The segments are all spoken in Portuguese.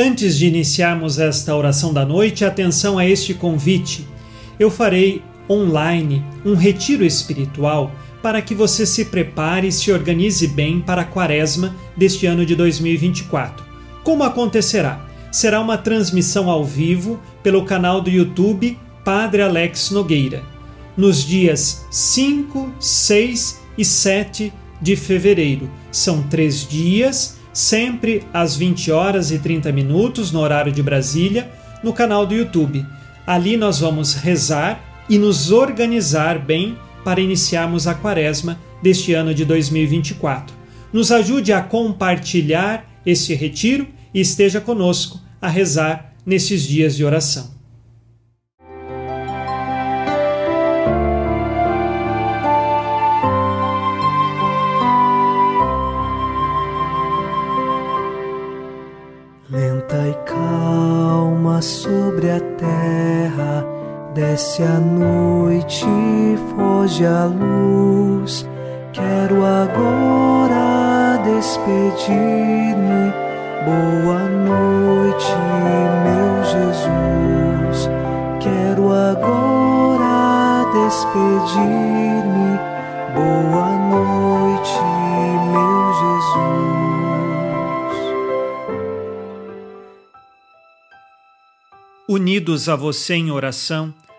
Antes de iniciarmos esta oração da noite, atenção a este convite. Eu farei online um retiro espiritual para que você se prepare e se organize bem para a quaresma deste ano de 2024. Como acontecerá? Será uma transmissão ao vivo pelo canal do YouTube Padre Alex Nogueira, nos dias 5, 6 e 7 de fevereiro. São três dias sempre às 20 horas e 30 minutos no horário de Brasília, no canal do YouTube. Ali nós vamos rezar e nos organizar bem para iniciarmos a quaresma deste ano de 2024. Nos ajude a compartilhar este retiro e esteja conosco a rezar nesses dias de oração. Desce a noite, foge a luz. Quero agora despedir-me. Boa noite, meu Jesus. Quero agora despedir-me. Boa noite, meu Jesus. Unidos a você em oração,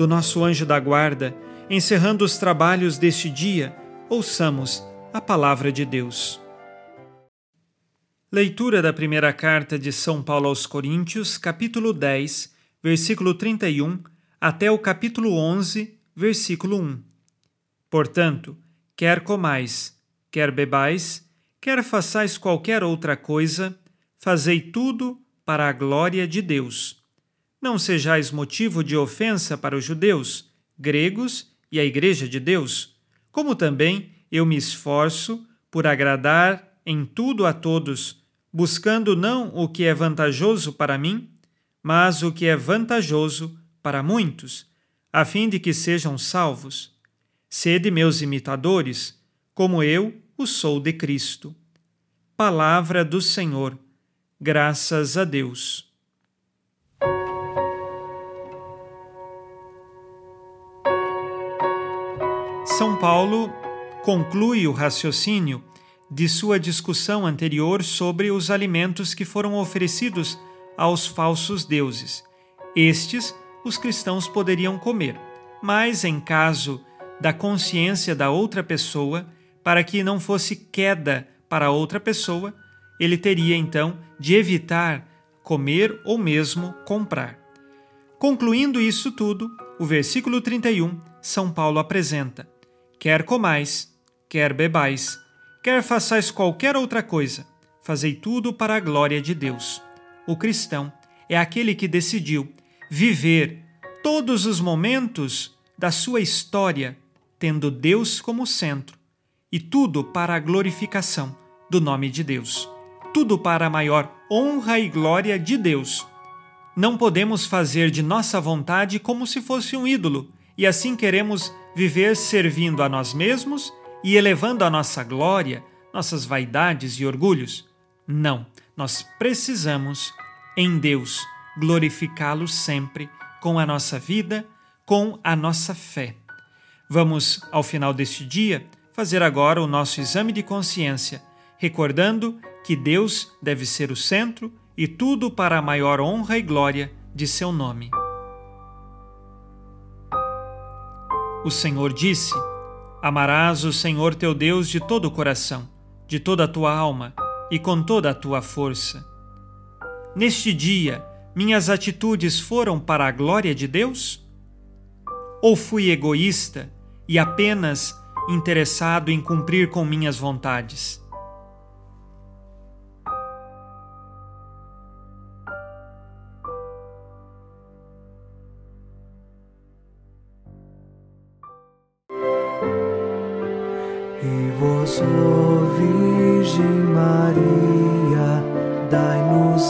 do nosso anjo da guarda, encerrando os trabalhos deste dia, ouçamos a palavra de Deus. Leitura da primeira carta de São Paulo aos Coríntios, capítulo 10, versículo 31, até o capítulo 11, versículo 1. Portanto, quer comais, quer bebais, quer façais qualquer outra coisa, fazei tudo para a glória de Deus. Não sejais motivo de ofensa para os judeus, gregos e a Igreja de Deus, como também eu me esforço por agradar em tudo a todos, buscando não o que é vantajoso para mim, mas o que é vantajoso para muitos, a fim de que sejam salvos. Sede meus imitadores, como eu o sou de Cristo. Palavra do Senhor. Graças a Deus. São Paulo conclui o raciocínio de sua discussão anterior sobre os alimentos que foram oferecidos aos falsos deuses. Estes os cristãos poderiam comer, mas em caso da consciência da outra pessoa, para que não fosse queda para outra pessoa, ele teria então de evitar comer ou mesmo comprar. Concluindo isso tudo, o versículo 31, São Paulo apresenta: Quer comais, quer bebais, quer façais qualquer outra coisa, fazei tudo para a glória de Deus. O cristão é aquele que decidiu viver todos os momentos da sua história tendo Deus como centro e tudo para a glorificação do nome de Deus. Tudo para a maior honra e glória de Deus. Não podemos fazer de nossa vontade como se fosse um ídolo e assim queremos viver servindo a nós mesmos e elevando a nossa glória, nossas vaidades e orgulhos. Não, nós precisamos, em Deus, glorificá-lo sempre com a nossa vida, com a nossa fé. Vamos, ao final deste dia, fazer agora o nosso exame de consciência, recordando que Deus deve ser o centro e tudo para a maior honra e glória de seu nome. O Senhor disse: Amarás o Senhor teu Deus de todo o coração, de toda a tua alma e com toda a tua força. Neste dia, minhas atitudes foram para a glória de Deus? Ou fui egoísta e apenas interessado em cumprir com minhas vontades?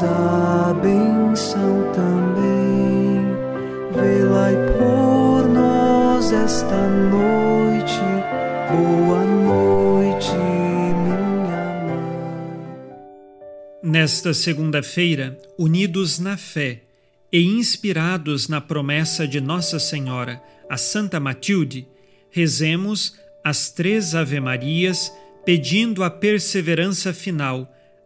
A benção também. Velai por nós esta noite. Boa noite, minha mãe. Nesta segunda-feira, unidos na fé e inspirados na promessa de Nossa Senhora, a Santa Matilde, rezemos as três Ave-Marias, pedindo a perseverança final